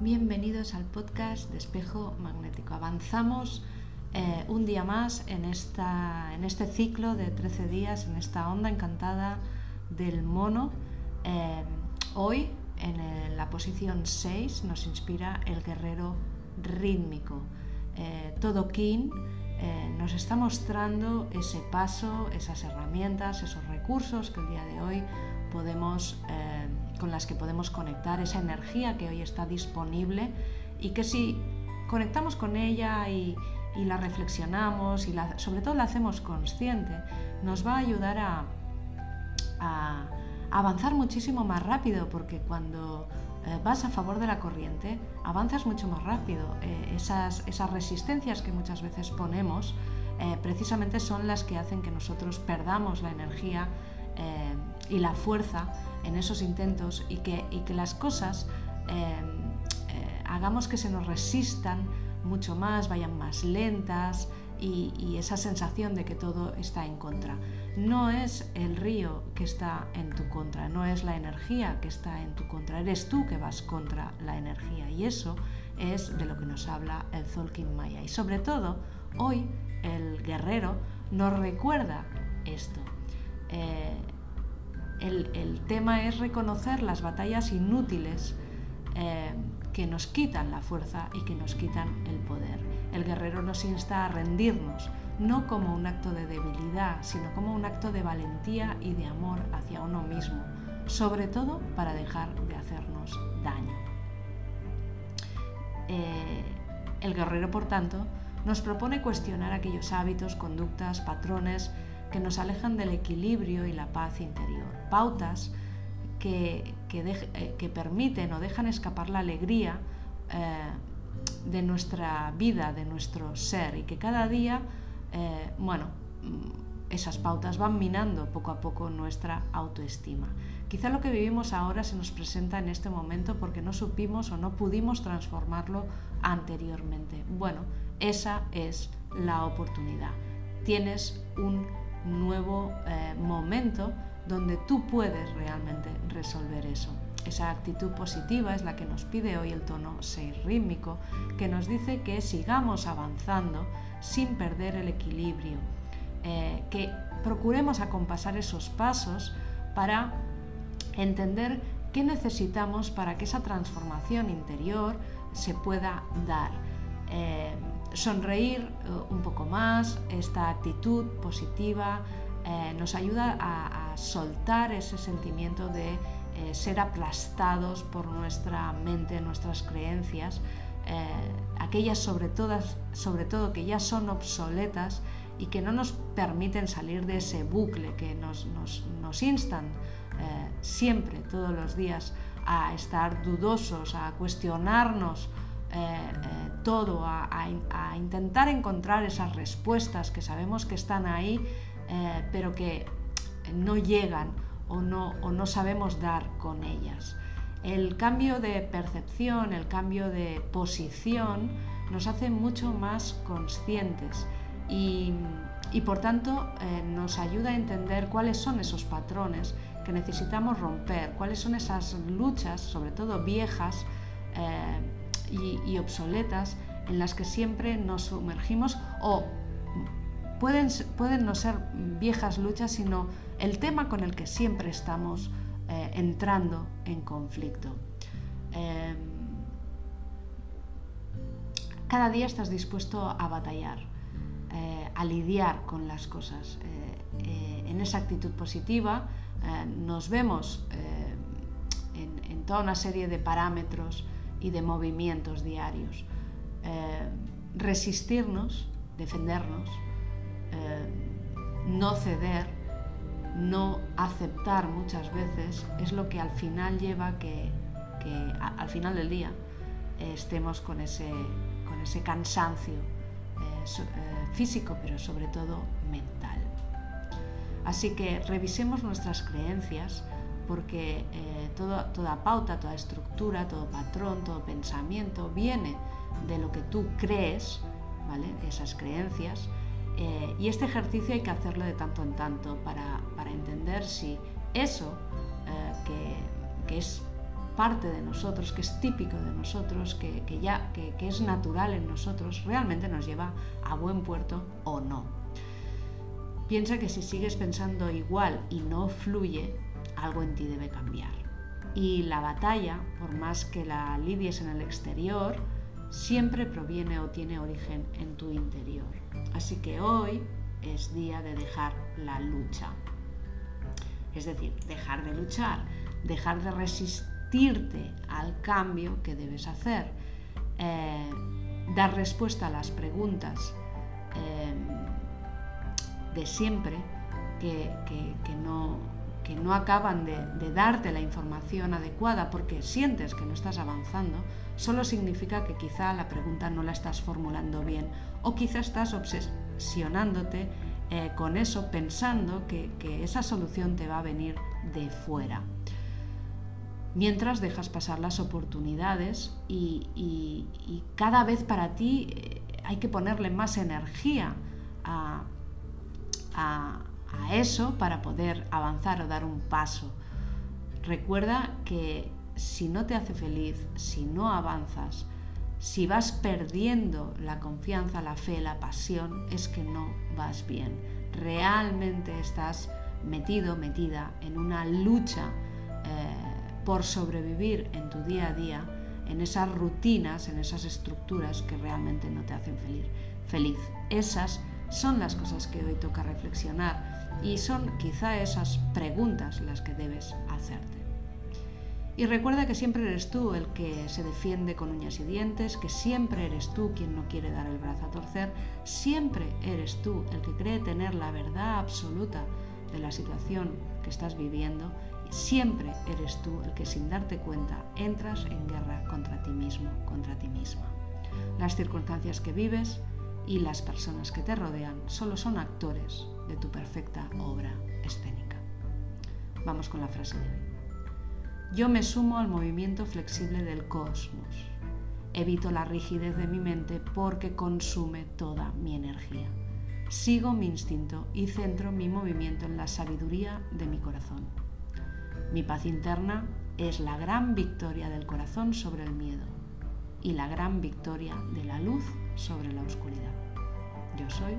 Bienvenidos al podcast de Espejo Magnético. Avanzamos eh, un día más en, esta, en este ciclo de 13 días, en esta onda encantada del mono. Eh, hoy, en la posición 6, nos inspira el guerrero rítmico. Eh, todo Kin nos está mostrando ese paso, esas herramientas, esos recursos que el día de hoy podemos con las que podemos conectar, esa energía que hoy está disponible y que si conectamos con ella y, la reflexionamos y sobre todo la hacemos consciente, nos va a ayudar a, avanzar muchísimo más rápido porque cuando eh, vas a favor de la corriente avanzas mucho más rápido. Eh, esas, esas, resistencias que muchas veces ponemos eh, precisamente son las que hacen que nosotros perdamos la energía y la fuerza en esos intentos y que, que las cosas hagamos que se nos resistan mucho más, vayan más lentas y, esa sensación de que todo está en contra. No es el río que está en tu contra, no es la energía que está en tu contra, eres tú que vas contra la energía y eso es de lo que nos habla el Zolkin Maya. Y sobre todo, hoy el guerrero nos recuerda esto. Eh, el, tema es reconocer las batallas inútiles eh, que nos quitan la fuerza y que nos quitan el poder. El guerrero nos insta a rendirnos, no como un acto de debilidad, sino como un acto de valentía y de amor hacia uno mismo, sobre todo para dejar de hacernos daño. Eh, el guerrero, por tanto, nos propone cuestionar aquellos hábitos, conductas, patrones, que nos alejan del equilibrio y la paz interior. Pautas que, eh, permiten o dejan escapar la alegría eh, de nuestra vida, de nuestro ser y que cada día, eh, bueno, mm, esas pautas van minando poco a poco nuestra autoestima. Quizá lo que vivimos ahora se nos presenta en este momento porque no supimos o no pudimos transformarlo anteriormente. Bueno, esa es la oportunidad. Tienes un nuevo eh, momento donde tú puedes realmente resolver eso. Esa actitud positiva es la que nos pide hoy el tono 6 rítmico, que nos dice que sigamos avanzando sin perder el equilibrio, eh, que procuremos acompasar esos pasos para entender qué necesitamos para que esa transformación interior se pueda dar. Eh, sonreír eh, un poco más, esta actitud positiva nos ayuda a, soltar ese sentimiento de eh, ser aplastados por nuestra mente, nuestras creencias, aquellas sobre, sobre todo que ya son obsoletas y que no nos permiten salir de ese bucle que nos, instan siempre, todos los días, a estar dudosos, a cuestionarnos eh, eh, todo, a, intentar encontrar esas respuestas que sabemos que están ahí, eh, pero que no llegan o no, o no sabemos dar con ellas. El cambio de percepción, el cambio de posición nos hace mucho más conscientes y, y por tanto nos ayuda a entender cuáles son esos patrones que necesitamos romper, cuáles son esas luchas, sobre todo viejas, y, obsoletas en las que siempre nos sumergimos o pueden, no ser viejas luchas, sino el tema con el que siempre estamos eh, entrando en conflicto. Em, cada día estás dispuesto a batallar, eh, a lidiar con las cosas. Eh, en esa actitud positiva nos vemos en, toda una serie de parámetros y de movimientos diarios. Resistirnos, defendernos, eh, no ceder, no aceptar muchas veces es lo que al final lleva que, que al final del día estemos con ese, con ese cansancio eh, físico, pero sobre todo mental. Así que revisemos nuestras creencias, porque eh, toda pauta, toda estructura, todo patrón, todo pensamiento viene de lo que tú crees, ¿vale? esas creencias, eh, y este ejercicio hay que hacerlo de tanto en tanto para, entender si eso, eh, que, es parte de nosotros, que es típico de nosotros, que, ya que, que es natural en nosotros, realmente nos lleva a buen puerto o no. Piensa que si sigues pensando igual y no fluye, algo en ti debe cambiar. Y la batalla, por más que la lidies en el exterior, siempre proviene o tiene origen en tu interior. Así que hoy es día de dejar la lucha. Es decir, dejar de luchar, dejar de resistirte al cambio que debes hacer, eh, dar respuesta a las preguntas eh, de siempre que, no, que no acaban de, darte la información adecuada porque sientes que no estás avanzando, solo significa que quizá la pregunta no la estás formulando bien o quizá estás obsesionándote eh, con eso pensando que, esa solución te va a venir de fuera. Mientras dejas pasar las oportunidades y, cada vez para ti eh, hay que ponerle más energía a, eso para poder avanzar o dar un paso. Recuerda que si no te hace feliz, si no avanzas, si vas perdiendo la confianza, la fe, la pasión, es que no vas bien. Realmente estás metido, metida en una lucha eh, por sobrevivir en tu día a día, en esas rutinas, en esas estructuras que realmente no te hacen feliz. feliz. Esas son las cosas que hoy toca reflexionar y son quizá esas preguntas las que debes hacerte. Y recuerda que siempre eres tú el que se defiende con uñas y dientes, que siempre eres tú quien no quiere dar el brazo a torcer, siempre eres tú el que cree tener la verdad absoluta de la situación que estás viviendo, siempre eres tú el que sin darte cuenta entras en guerra contra ti mismo, contra ti misma. Las circunstancias que vives y las personas que te rodean solo son actores de tu perfecta obra escénica. Vamos con la frase de hoy. Yo me sumo al movimiento flexible del cosmos. Evito la rigidez de mi mente porque consume toda mi energía. Sigo mi instinto y centro mi movimiento en la sabiduría de mi corazón. Mi paz interna es la gran victoria del corazón sobre el miedo y la gran victoria de la luz sobre la oscuridad. Yo soy